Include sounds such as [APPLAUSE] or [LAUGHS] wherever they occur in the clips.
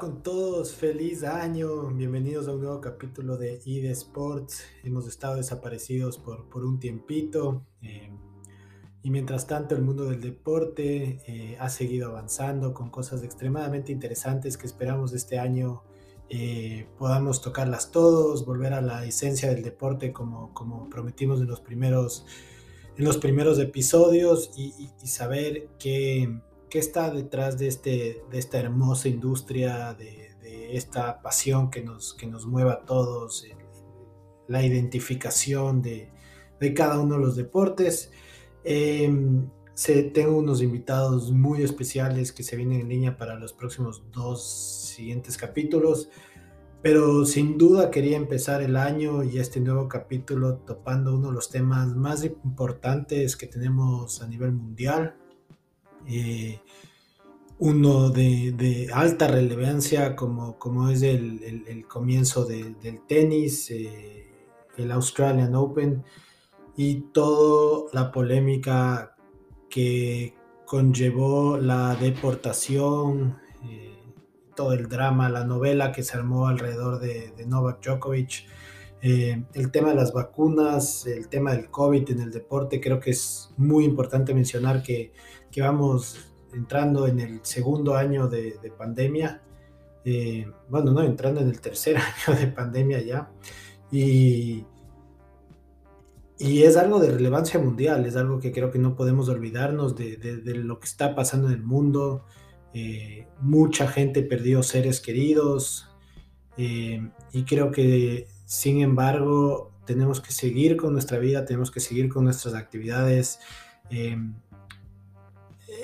con todos, feliz año, bienvenidos a un nuevo capítulo de ID Sports. Hemos estado desaparecidos por, por un tiempito eh, y mientras tanto el mundo del deporte eh, ha seguido avanzando con cosas extremadamente interesantes que esperamos este año eh, podamos tocarlas todos, volver a la esencia del deporte como, como prometimos en los primeros, en los primeros episodios y, y saber que ¿Qué está detrás de, este, de esta hermosa industria, de, esta pasión que nos, que nos mueve a todos, la identificación de, cada uno de los deportes? Em, tengo unos invitados muy especiales que se vienen en línea para los próximos dos siguientes capítulos, pero sin duda quería empezar el año y este nuevo capítulo topando uno de los temas más importantes que tenemos a nivel mundial, eh, uno de, alta relevancia como, como es el, comienzo del tenis, eh, el Australian Open y toda la polémica que conllevó la deportación, eh, todo el drama, la novela que se armó alrededor de, Novak Djokovic. el tema de las vacunas, el tema del COVID en el deporte, creo que es muy importante mencionar que que vamos entrando en el segundo año de, pandemia, eh, bueno, no, entrando en el tercer [LAUGHS] año de pandemia ya, y, y es algo de relevancia mundial, es algo que creo que no podemos olvidarnos de, lo que está pasando en el mundo. Eh, mucha gente perdió seres queridos eh, y creo que sin embargo tenemos que seguir con nuestra vida, tenemos que seguir con nuestras actividades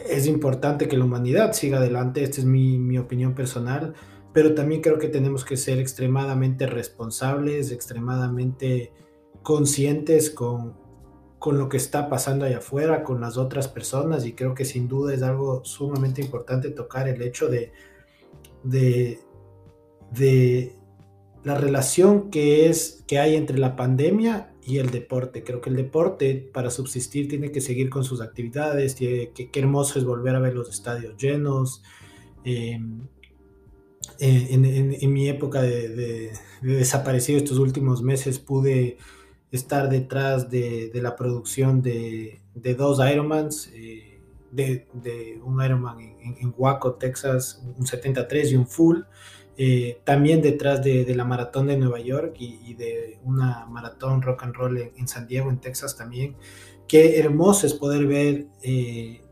es importante que la humanidad siga adelante, esta es mi, opinión personal, pero también creo que tenemos que ser extremadamente responsables, extremadamente conscientes con, con lo que está pasando allá afuera, con las otras personas, y creo que sin duda es algo sumamente importante tocar el hecho de, de, de la relación que, es, que hay entre la pandemia y el deporte. Creo que el deporte para subsistir tiene que seguir con sus actividades, qué, hermoso es volver a ver los estadios llenos. Em, eh, en, mi época de, desaparecido estos últimos meses pude estar detrás de, la producción de, dos Ironmans, eh, de, un Ironman en, en, Waco, Texas, un 73 y un full. Eh, también detrás de, la maratón de Nueva York y, de una maratón rock and roll en, San Diego, en Texas también. Qué hermoso es poder ver eh,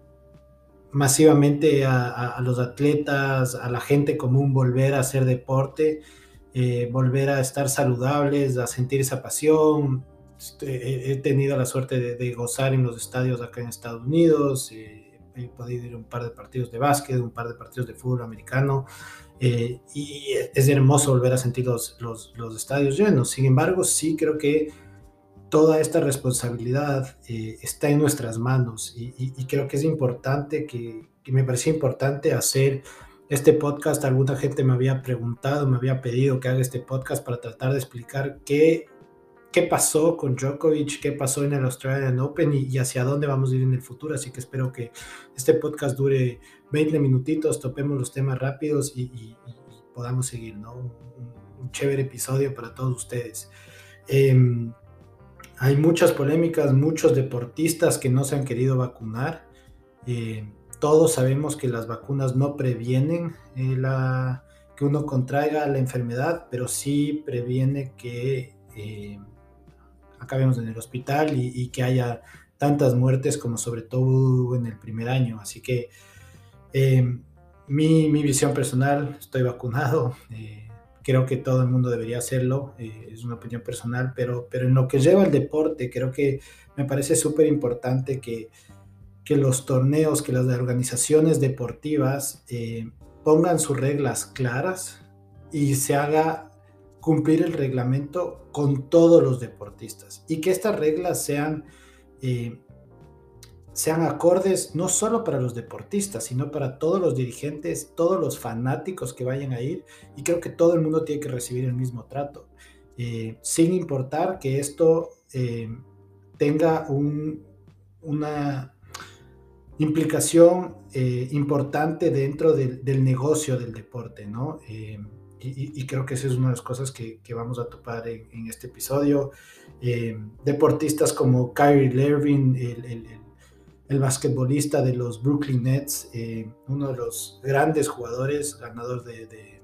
masivamente a, los atletas, a la gente común volver a hacer deporte, eh, volver a estar saludables, a sentir esa pasión. Este, he, tenido la suerte de, de, gozar en los estadios acá en Estados Unidos. he podido ir a un par de partidos de básquet, un par de partidos de fútbol americano. Eh, y es hermoso volver a sentir los, los, estadios llenos. Sin embargo, sí creo que toda esta responsabilidad eh, está en nuestras manos y, creo que es importante, que, que, me parecía importante hacer este podcast. Alguna gente me había preguntado, me había pedido que haga este podcast para tratar de explicar qué qué pasó con Djokovic, qué pasó en el Australian Open y, hacia dónde vamos a ir en el futuro. Así que espero que este podcast dure 20 minutitos, topemos los temas rápidos y, podamos seguir, ¿no? Un, chévere episodio para todos ustedes. Em, hay muchas polémicas, muchos deportistas que no se han querido vacunar. Eh, todos sabemos que las vacunas no previenen eh, la, que uno contraiga la enfermedad, pero sí previene que eh, acabemos en el hospital y, que haya tantas muertes como sobre todo en el primer año. Así que eh, mi, visión personal, estoy vacunado, eh, creo que todo el mundo debería hacerlo, eh, es una opinión personal, pero, pero en lo que lleva el deporte, creo que me parece súper importante que, que los torneos, que las organizaciones deportivas pongan sus reglas claras y se haga cumplir el reglamento con todos los deportistas y que estas reglas sean, eh, sean acordes no solo para los deportistas, sino para todos los dirigentes, todos los fanáticos que vayan a ir y creo que todo el mundo tiene que recibir el mismo trato, eh, sin importar que esto eh, tenga un, una, implicación eh, importante dentro del, negocio del deporte, ¿no? Y, creo que esa es una de las cosas que, vamos a topar en, este episodio. Eh, deportistas como Kyrie Lervin, el, el, basquetbolista de los Brooklyn Nets, uno de los grandes jugadores, ganador de,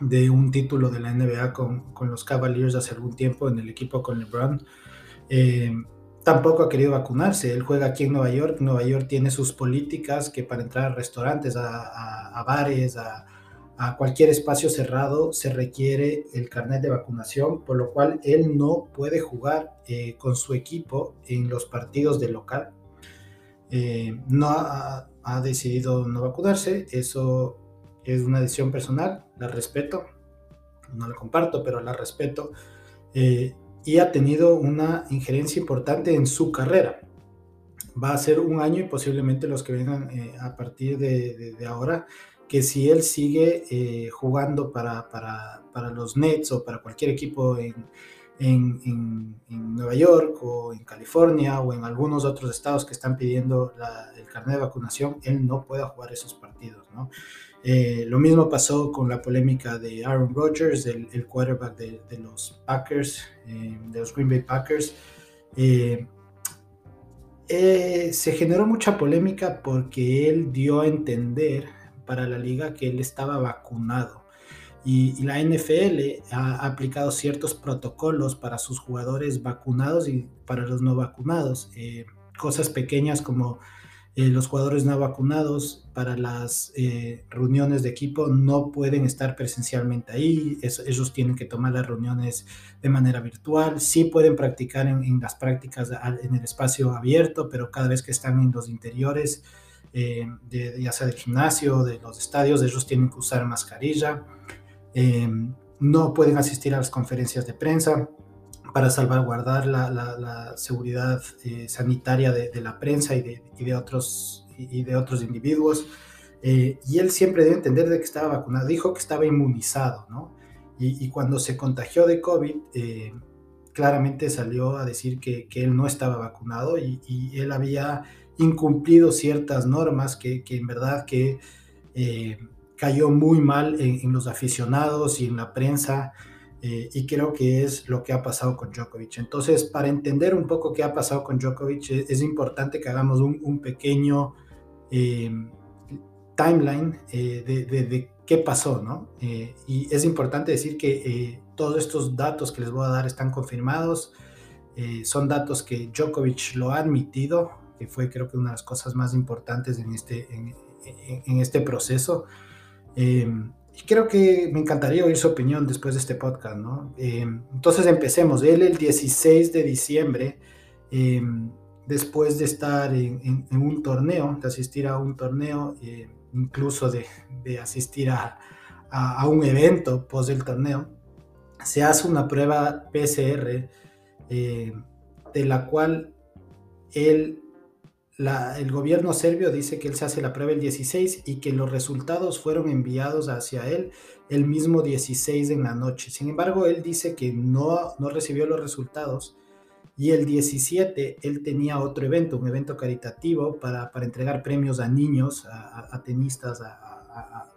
de, un título de la NBA con, con, los Cavaliers hace algún tiempo en el equipo con LeBron tampoco ha querido vacunarse. Él juega aquí en Nueva York. Nueva York tiene sus políticas que para entrar a restaurantes, a, bares, a, cualquier espacio cerrado se requiere el carnet de vacunación, por lo cual él no puede jugar eh, con su equipo en los partidos de local. Eh, no ha, decidido no vacunarse. Eso es una decisión personal. La respeto. No la comparto, pero la respeto. Eh, y ha tenido una injerencia importante en su carrera. Va a ser un año y posiblemente los que vengan a partir de, ahora, que si él sigue eh, jugando para, para, para, los Nets o para cualquier equipo en, en, en, Nueva York o en California o en algunos otros estados que están pidiendo el carnet de vacunación, él no pueda jugar esos partidos. ¿no? Eh, lo mismo pasó con la polémica de Aaron Rodgers, el, quarterback de, los Packers, eh, de los Green Bay Packers. Se generó mucha polémica porque él dio a entender para la liga que él estaba vacunado. Y, la NFL ha aplicado ciertos protocolos para sus jugadores vacunados y para los no vacunados. cosas pequeñas como eh, los jugadores no vacunados para las eh, reuniones de equipo no pueden estar presencialmente ahí, ellos tienen que tomar las reuniones de manera virtual, sí pueden practicar en, las prácticas en el espacio abierto, pero cada vez que están en los interiores, eh, de, ya sea del gimnasio, de los estadios, ellos tienen que usar mascarilla, no pueden asistir a las conferencias de prensa para salvaguardar la, seguridad eh, sanitaria de, la prensa y de, otros, y de otros individuos. Eh, y él siempre debe entender de que estaba vacunado, dijo que estaba inmunizado, ¿no? Y, cuando se contagió de COVID, eh, claramente salió a decir que, él no estaba vacunado y, él había incumplido ciertas normas que, en verdad que cayó muy mal en, los aficionados y en la prensa. Eh, y creo que es lo que ha pasado con Djokovic. Entonces, para entender un poco qué ha pasado con Djokovic, es, importante que hagamos un, pequeño eh, timeline eh, de, qué pasó, ¿no? y es importante decir que todos estos datos que les voy a dar están confirmados, son datos que Djokovic lo ha admitido, que fue creo que una de las cosas más importantes en este, en este proceso. Y creo que me encantaría oír su opinión después de este podcast, ¿no? Em, entonces empecemos. Él el 16 de diciembre, em, después de estar en, un torneo, de asistir a un torneo, eh, incluso de, asistir a, un evento post del torneo, se hace una prueba PCR eh, de la cual él el gobierno serbio dice que él se hace la prueba el 16 y que los resultados fueron enviados hacia él el mismo 16 en la noche. Sin embargo, él dice que no, no recibió los resultados y el 17 él tenía otro evento, un evento caritativo para, entregar premios a niños, a, tenistas,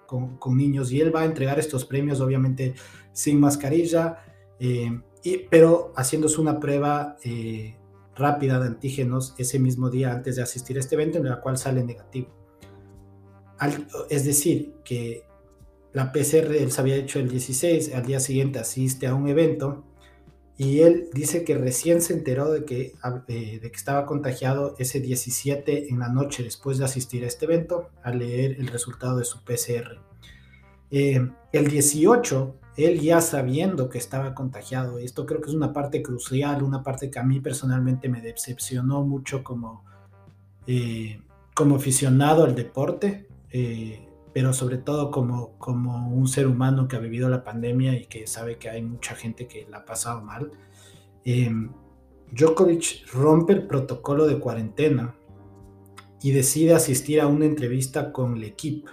con, niños y él va a entregar estos premios obviamente sin mascarilla, eh, y, pero haciéndose una prueba. Eh, rápida de antígenos ese mismo día antes de asistir a este evento, en la cual sale negativo. es decir, que la PCR él se había hecho el 16, al día siguiente asiste a un evento y él dice que recién se enteró de que, eh, de que estaba contagiado ese 17 en la noche después de asistir a este evento, al leer el resultado de su PCR. Eh, el 18 él ya sabiendo que estaba contagiado. Esto creo que es una parte crucial, una parte que a mí personalmente me decepcionó mucho como, eh, como aficionado al deporte, eh, pero sobre todo como, como un ser humano que ha vivido la pandemia y que sabe que hay mucha gente que la ha pasado mal. Eh, Djokovic rompe el protocolo de cuarentena y decide asistir a una entrevista con el equipo,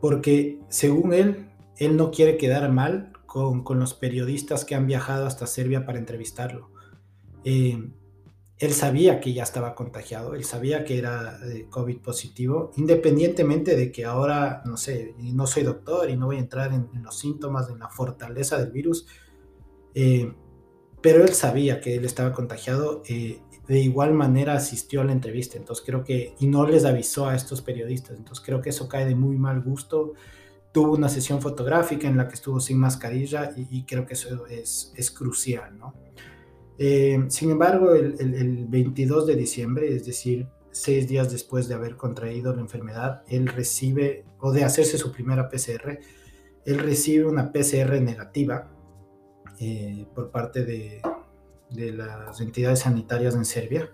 porque según él, él no quiere quedar mal con, los periodistas que han viajado hasta Serbia para entrevistarlo. Eh, él sabía que ya estaba contagiado, él sabía que era eh, COVID positivo, independientemente de que ahora, no sé, no soy doctor y no voy a entrar en, los síntomas, en la fortaleza del virus, eh, pero él sabía que él estaba contagiado, de igual manera asistió a la entrevista, entonces creo que, y no les avisó a estos periodistas, entonces creo que eso cae de muy mal gusto. Tuvo una sesión fotográfica en la que estuvo sin mascarilla y, creo que eso es, es crucial, ¿no? Eh, sin embargo, el, 22 de diciembre, es decir, seis días después de haber contraído la enfermedad, él recibe, o de hacerse su primera PCR, él recibe una PCR negativa eh, por parte de, las entidades sanitarias en Serbia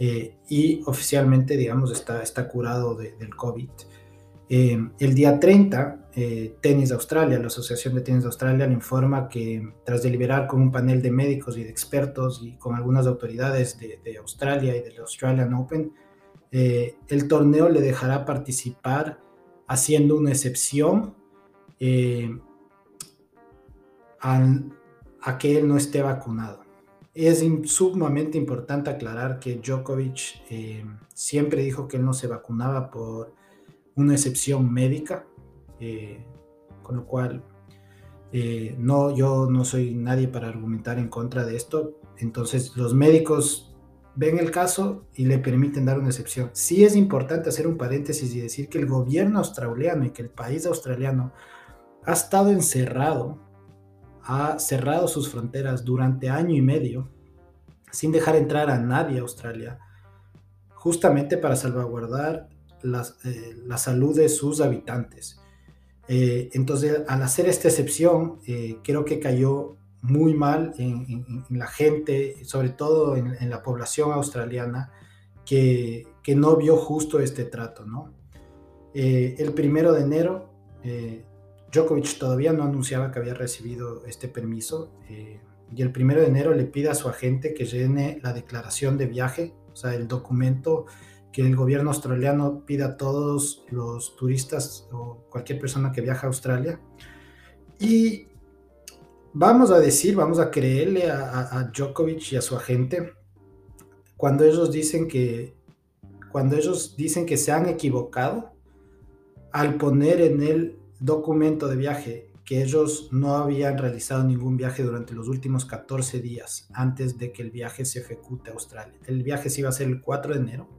eh, y oficialmente, digamos, está, está curado del COVID. Eh, el día 30, eh, Tenis Australia, la Asociación de Tenis Australia, le informa que tras deliberar con un panel de médicos y de expertos y con algunas autoridades de, Australia y del Australian Open, eh, el torneo le dejará participar haciendo una excepción a que él no esté vacunado. Es sumamente importante aclarar que Djokovic siempre dijo que él no se vacunaba por una excepción médica, eh, con lo cual eh, no, yo no soy nadie para argumentar en contra de esto. Entonces los médicos ven el caso y le permiten dar una excepción. Sí es importante hacer un paréntesis y decir que el gobierno australiano y que el país australiano ha estado encerrado, ha cerrado sus fronteras durante año y medio sin dejar entrar a nadie a Australia, justamente para salvaguardar eh, la salud de sus habitantes. Eh, entonces, al hacer esta excepción, eh, creo que cayó muy mal en, la gente, sobre todo en, la población australiana, que, no vio justo este trato. el primero de enero, Djokovic todavía no anunciaba que había recibido este permiso y el primero de enero le pide a su agente que llene la declaración de viaje, o sea, el documento que el gobierno australiano pida a todos los turistas o cualquier persona que viaja a Australia. Y vamos a decir, vamos a creerle a, Djokovic y a su agente cuando ellos dicen que cuando ellos dicen que se han equivocado al poner en el documento de viaje que ellos no habían realizado ningún viaje durante los últimos 14 días antes de que el viaje se ejecute a Australia. El viaje se iba a ser el 4 de enero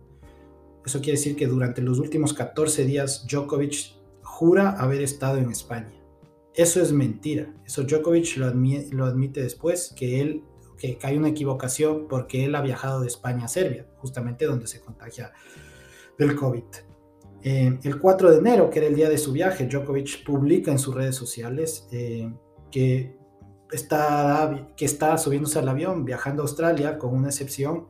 eso quiere decir que durante los últimos 14 días Djokovic jura haber estado en España. Eso es mentira. Eso Djokovic lo, admite, después, que él que hay una equivocación porque él ha viajado de España a Serbia, justamente donde se contagia del COVID. Eh, el 4 de enero, que era el día de su viaje, Djokovic publica en sus redes sociales eh, que, está, que está subiéndose al avión, viajando a Australia, con una excepción,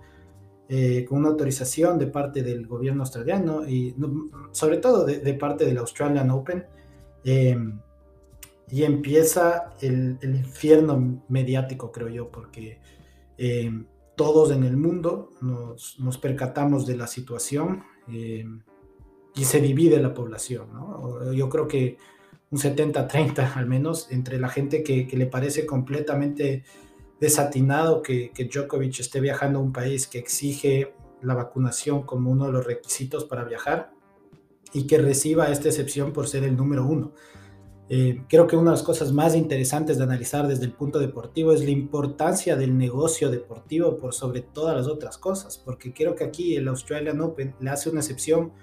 eh, con una autorización de parte del gobierno australiano y sobre todo de, parte del Australian Open. Em, y empieza el, infierno mediático, creo yo, porque em, todos en el mundo nos, percatamos de la situación em, y se divide la población. Yo creo que un 70-30 al menos entre la gente que le parece completamente desatinado que, que Djokovic esté viajando a un país que exige la vacunación como uno de los requisitos para viajar y que reciba esta excepción por ser el número uno. Eh, creo que una de las cosas más interesantes de analizar desde el punto deportivo es la importancia del negocio deportivo por sobre todas las otras cosas, porque creo que aquí el Australian Open le hace una excepción,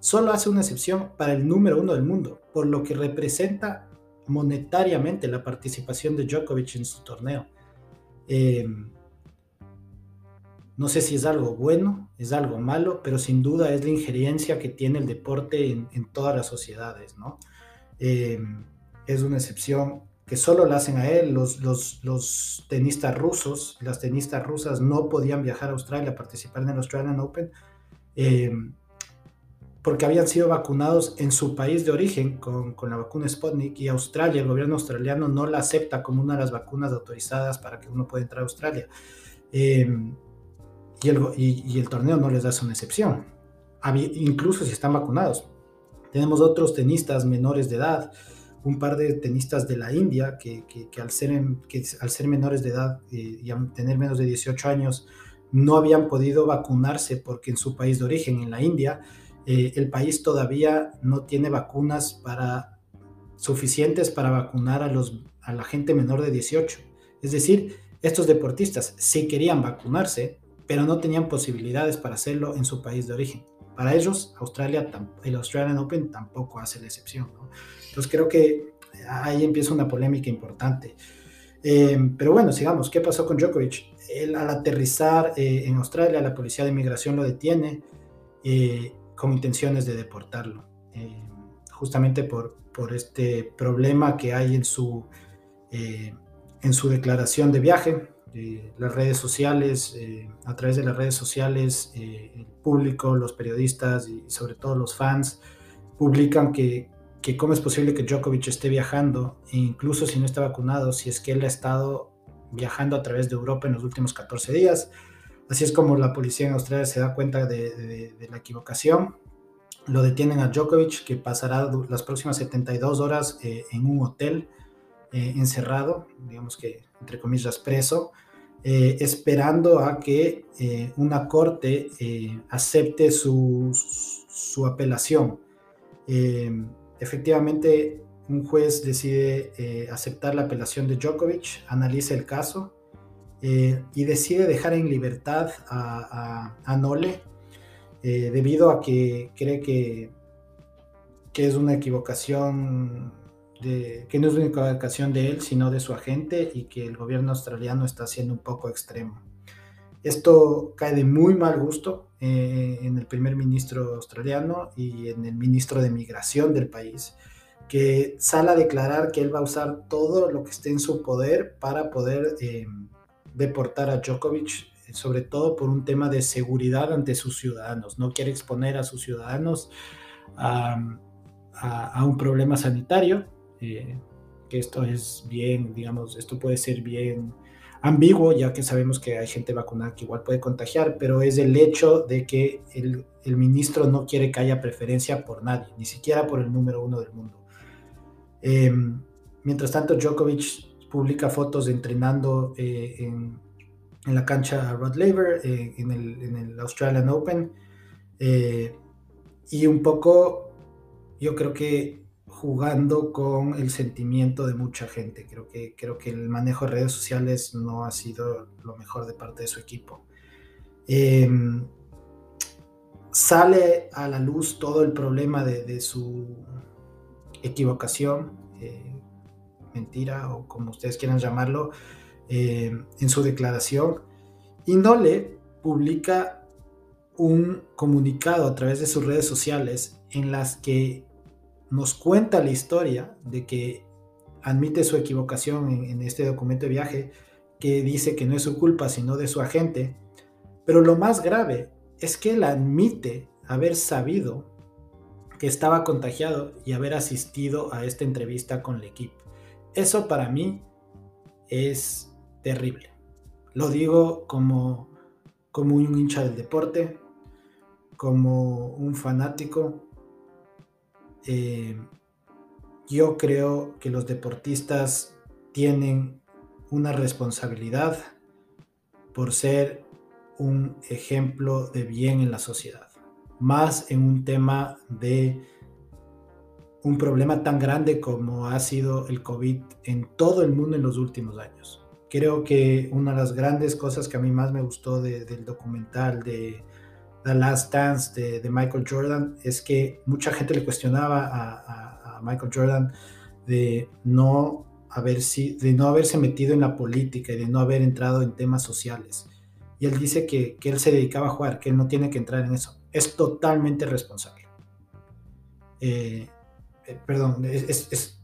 solo hace una excepción para el número uno del mundo, por lo que representa monetariamente la participación de Djokovic en su torneo. Eh, no sé si es algo bueno, es algo malo, pero sin duda es la injerencia que tiene el deporte en, todas las sociedades, ¿no? Eh, es una excepción que solo la hacen a él. Los, tenistas rusos, las tenistas rusas no podían viajar a Australia a participar en el Australian Open eh, porque habían sido vacunados en su país de origen con, la vacuna Sputnik y Australia, el gobierno australiano no la acepta como una de las vacunas autorizadas para que uno pueda entrar a Australia. Em, y, el, y, el, torneo no les da una excepción, incluso si están vacunados. Tenemos otros tenistas menores de edad, un par de tenistas de la India que, al, ser, que al ser menores de edad eh, y tener menos de 18 años no habían podido vacunarse porque en su país de origen, en la India, eh, el país todavía no tiene vacunas para, suficientes para vacunar a, la gente menor de 18. Es decir, estos deportistas sí querían vacunarse, pero no tenían posibilidades para hacerlo en su país de origen. Para ellos, Australia, el Australian Open tampoco hace la excepción. Entonces creo que ahí empieza una polémica importante. Eh, pero bueno, sigamos. ¿Qué pasó con Djokovic? Él, al aterrizar eh, en Australia, la policía de inmigración lo detiene eh, con intenciones de deportarlo, justamente por, por este problema que hay en su, en su declaración de viaje. las redes sociales, a través de las redes sociales, el público, los periodistas y sobre todo los fans publican que, que cómo es posible que Djokovic esté viajando, e incluso si no está vacunado, si es que él ha estado viajando a través de Europa en los últimos 14 días. Así es como la policía en Australia se da cuenta de, la equivocación. Lo detienen a Djokovic, que pasará las próximas 72 horas eh, en un hotel eh, encerrado, digamos que entre comillas preso, eh, esperando a que una corte acepte su, su apelación efectivamente un juez decide eh, aceptar la apelación de Djokovic, analiza el caso eh, y decide dejar en libertad a, Nole eh, debido a que cree que, que es una equivocación que no es una equivocación de él, sino de su agente y que el gobierno australiano está siendo un poco extremo. Esto cae de muy mal gusto eh, en el primer ministro australiano y en el ministro de Migración del país, que sale a declarar que él va a usar todo lo que esté en su poder para poder deportar a Djokovic, sobre todo por un tema de seguridad ante sus ciudadanos. No quiere exponer a sus ciudadanos a, un problema sanitario, eh, que esto es bien, digamos, esto puede ser bien ambiguo, ya que sabemos que hay gente vacunada que igual puede contagiar, pero es el hecho de que el, ministro no quiere que haya preferencia por nadie, ni siquiera por el número uno del mundo. Em, mientras tanto, Djokovic publica fotos de entrenando eh, en, la cancha Rod Laver, eh, en, el, Australian Open, eh, y un poco, yo creo que jugando con el sentimiento de mucha gente. Creo que, creo que el manejo de redes sociales no ha sido lo mejor de parte de su equipo. Em, sale a la luz todo el problema de, su equivocación, eh, mentira o como ustedes quieran llamarlo, em, en su declaración. Y Nole publica un comunicado a través de sus redes sociales en las que nos cuenta la historia de que admite su equivocación en, este documento de viaje, que dice que no es su culpa, sino de su agente. Pero lo más grave es que él admite haber sabido que estaba contagiado y haber asistido a esta entrevista con el equipo. Eso para mí es terrible. Lo digo como, como un hincha del deporte, como un fanático, eh, yo creo que los deportistas tienen una responsabilidad por ser un ejemplo de bien en la sociedad, más en un tema de un problema tan grande como ha sido el COVID en todo el mundo en los últimos años. Creo que una de las grandes cosas que a mí más me gustó del documental de The Last Dance de, Michael Jordan es que mucha gente le cuestionaba a, Michael Jordan de no, haber, de no haberse metido en la política y de no haber entrado en temas sociales. Y él dice que, él se dedicaba a jugar, que él no tiene que entrar en eso. Es totalmente responsable. Eh, eh, perdón, es, es,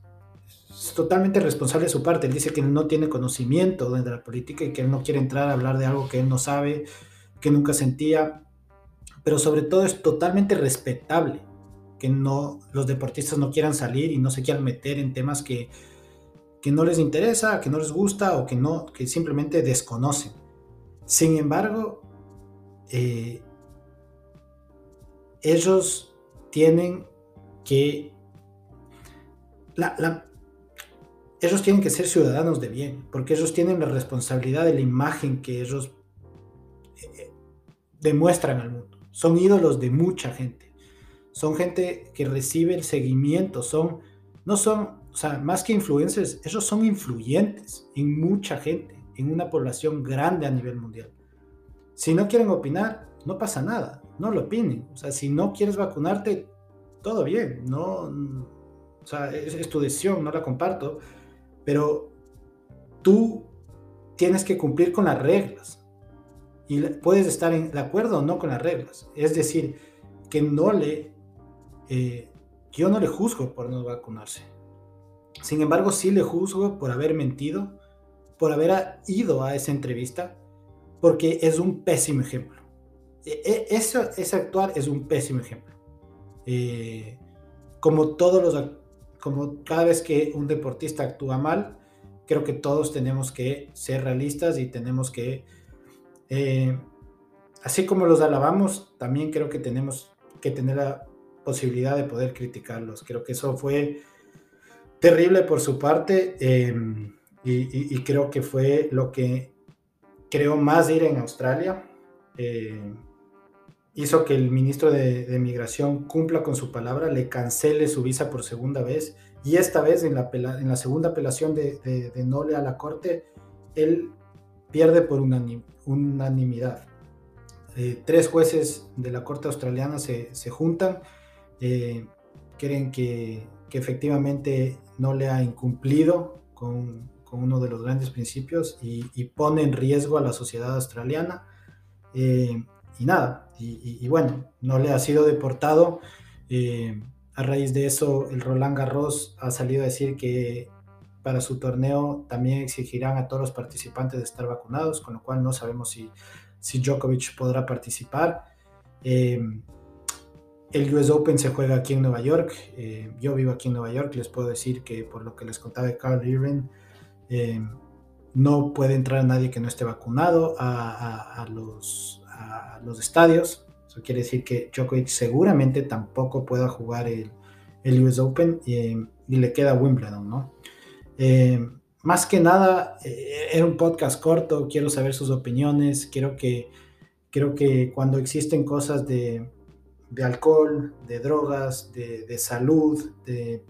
totalmente responsable de su parte. Él dice que no tiene conocimiento de la política y que él no quiere entrar a hablar de algo que él no sabe, que nunca sentía pero sobre todo es totalmente respetable que no los deportistas no quieran salir y no se quieran meter en temas que, que no les interesa, que no les gusta o que no que simplemente desconocen. Sin embargo, eh, ellos tienen que ellos tienen que ser ciudadanos de bien, porque ellos tienen la responsabilidad de la imagen que ellos eh, demuestran al mundo. Son ídolos de mucha gente. Son gente que recibe el seguimiento. Son, no son, o sea, más que influencers, ellos son influyentes en mucha gente, en una población grande a nivel mundial. Si no quieren opinar, no pasa nada, no lo opinen. O sea, si no quieres vacunarte, todo bien, no, o sea, es, tu decisión, no la comparto, pero tú tienes que cumplir con las reglas y puedes estar en, de acuerdo o no con las reglas. Es decir, que no le, eh, yo no le juzgo por no vacunarse. Sin embargo, sí le juzgo por haber mentido, por haber ido a esa entrevista, porque es un pésimo ejemplo. E, e, eso, ese actuar es un pésimo ejemplo. Eh, como todos los, como cada vez que un deportista actúa mal, creo que todos tenemos que ser realistas y tenemos que, eh, así como los alabamos, también creo que tenemos que tener la posibilidad de poder criticarlos. Creo que eso fue terrible por su parte em, y, creo que fue lo que creó más ira en Australia. Eh, hizo que el ministro de, Migración cumpla con su palabra, le cancele su visa por segunda vez y esta vez en la, en la segunda apelación de, de, Nole a la corte, él pierde por unanimidad. Eh, tres jueces de la corte australiana se, se juntan, eh, creen que, que, efectivamente no le ha incumplido con, con, uno de los grandes principios y, y, pone en riesgo a la sociedad australiana. Eh, y nada, y, bueno, no le ha sido deportado. Eh, a raíz de eso, el Roland Garros ha salido a decir que para su torneo también exigirán a todos los participantes de estar vacunados, con lo cual no sabemos si, si Djokovic podrá participar. Eh, el US Open se juega aquí en Nueva York. Eh, yo vivo aquí en Nueva York. Les puedo decir que por lo que les contaba de Carl Irving, no puede entrar nadie que no esté vacunado a, a los, a los estadios. Eso quiere decir que Djokovic seguramente tampoco pueda jugar el, el US Open y, le queda Wimbledon, ¿no? Eh, más que nada, eh, era un podcast corto, quiero saber sus opiniones, quiero que, creo que cuando existen cosas de, de alcohol, de drogas, de, de salud, de,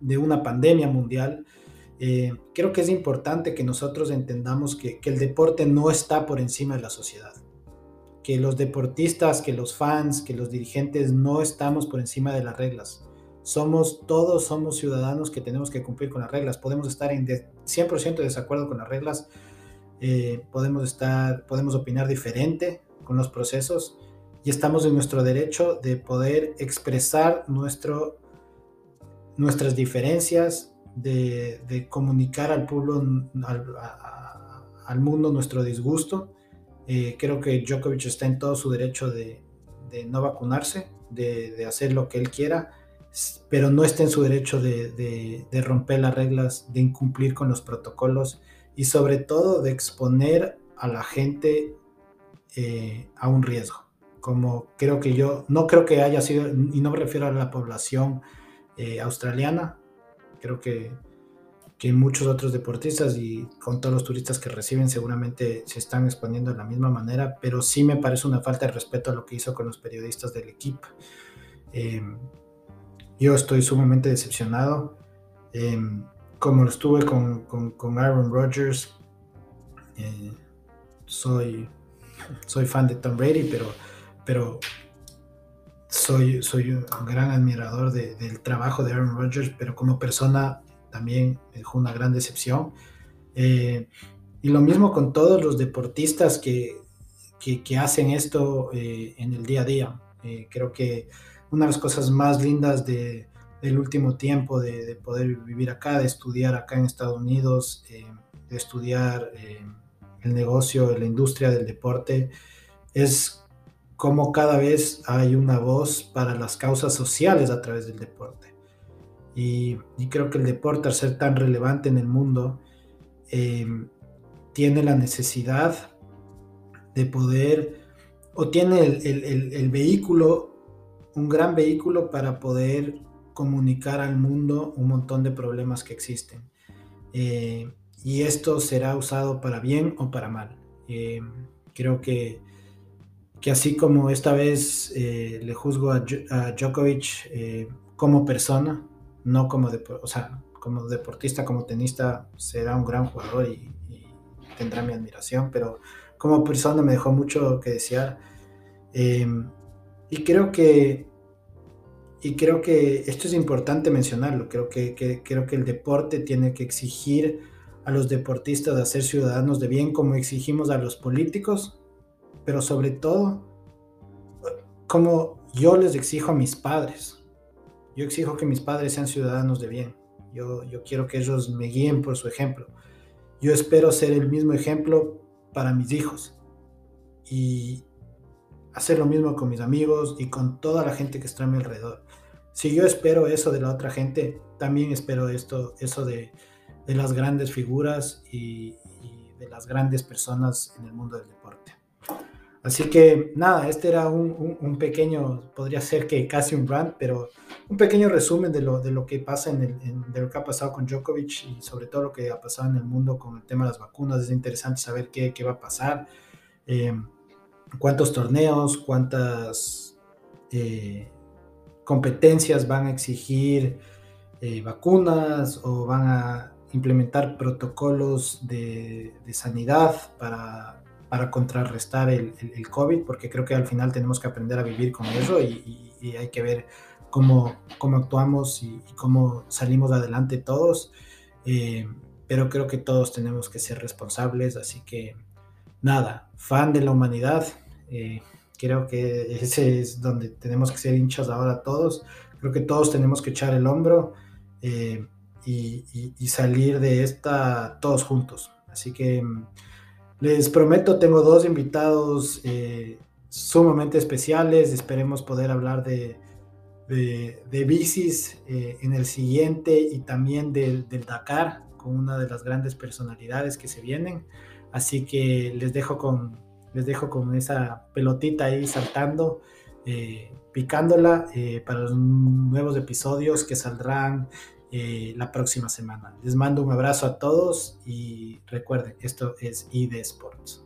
de, una pandemia mundial, eh, creo que es importante que nosotros entendamos que, que el deporte no está por encima de la sociedad que los deportistas, que los fans, que los dirigentes no estamos por encima de las reglas. Somos todos, somos ciudadanos que tenemos que cumplir con las reglas. Podemos estar en 100% de desacuerdo con las reglas, eh, podemos estar, podemos opinar diferente con los procesos y estamos en nuestro derecho de poder expresar nuestro, nuestras diferencias, de, comunicar al pueblo, al mundo nuestro disgusto eh, creo que Djokovic está en todo su derecho de, no vacunarse, de, hacer lo que él quiera, pero no está en su derecho de, romper las reglas, de incumplir con los protocolos y sobre todo de exponer a la gente eh, a un riesgo. Como creo que yo, no creo que haya sido, y no me refiero a la población eh, australiana, creo que que muchos otros deportistas y con todos los turistas que reciben seguramente se están exponiendo de la misma manera, pero sí me parece una falta de respeto a lo que hizo con los periodistas del equipo. Em, yo estoy sumamente decepcionado, em, como lo estuve con, con, Aaron Rodgers. Eh, soy, soy fan de Tom Brady, pero, pero soy, soy un gran admirador del trabajo de Aaron Rodgers, pero como persona también dejó una gran decepción. Eh, y lo mismo con todos los deportistas que, que, hacen esto eh, en el día a día. Eh, creo que una de las cosas más lindas de, del último tiempo de, poder vivir acá, de estudiar acá en Estados Unidos, de estudiar el negocio, la industria del deporte, es cómo cada vez hay una voz para las causas sociales a través del deporte. Y, creo que el deporte, al ser tan relevante en el mundo, eh, tiene la necesidad de poder, o tiene el, vehículo, un gran vehículo para poder comunicar al mundo un montón de problemas que existen. Eh, y esto será usado para bien o para mal. Eh, creo que, que así como esta vez eh, le juzgo a, Djokovic eh, como persona, no como, o sea, como deportista, como tenista, será un gran jugador y, tendrá mi admiración, pero como persona me dejó mucho que desear. Em, y creo que y creo que esto es importante mencionarlo. Creo que, creo que el deporte tiene que exigir a los deportistas a ser ciudadanos de bien como exigimos a los políticos, pero sobre todo como yo les exijo a mis padres. Yo exijo que mis padres sean ciudadanos de bien. Yo, yo quiero que ellos me guíen por su ejemplo. Yo espero ser el mismo ejemplo para mis hijos. Y, hacer lo mismo con mis amigos y con toda la gente que está a mi alrededor. Si yo espero eso de la otra gente, también espero esto, eso de, de las grandes figuras y, de las grandes personas en el mundo del deporte. Así que nada, este era un, un, pequeño, podría ser que casi un rant, pero un pequeño resumen de lo, de lo que pasa en, el, de lo que ha pasado con Djokovic y sobre todo lo que ha pasado en el mundo con el tema de las vacunas. Es interesante saber qué, qué va a pasar. Eh, cuántos torneos, cuántas eh, competencias van a exigir eh, vacunas o van a implementar protocolos de, sanidad para, para contrarrestar el, COVID, porque creo que al final tenemos que aprender a vivir con eso y, hay que ver cómo, cómo actuamos y, cómo salimos adelante todos. Eh, pero creo que todos tenemos que ser responsables, así que nada, fan de la humanidad. Eh, creo que ese es donde tenemos que ser hinchas ahora todos. Creo que todos tenemos que echar el hombro eh, y, salir de esta todos juntos. Así que mm, les prometo, tengo dos invitados eh, sumamente especiales. Esperemos poder hablar de, de, bicis en el siguiente y también del Dakar con una de las grandes personalidades que se vienen. Así que les dejo con, les dejo con esa pelotita ahí saltando, eh, picándola eh, para los nuevos episodios que saldrán eh, la próxima semana. Les mando un abrazo a todos y recuerden, esto es ID Sports.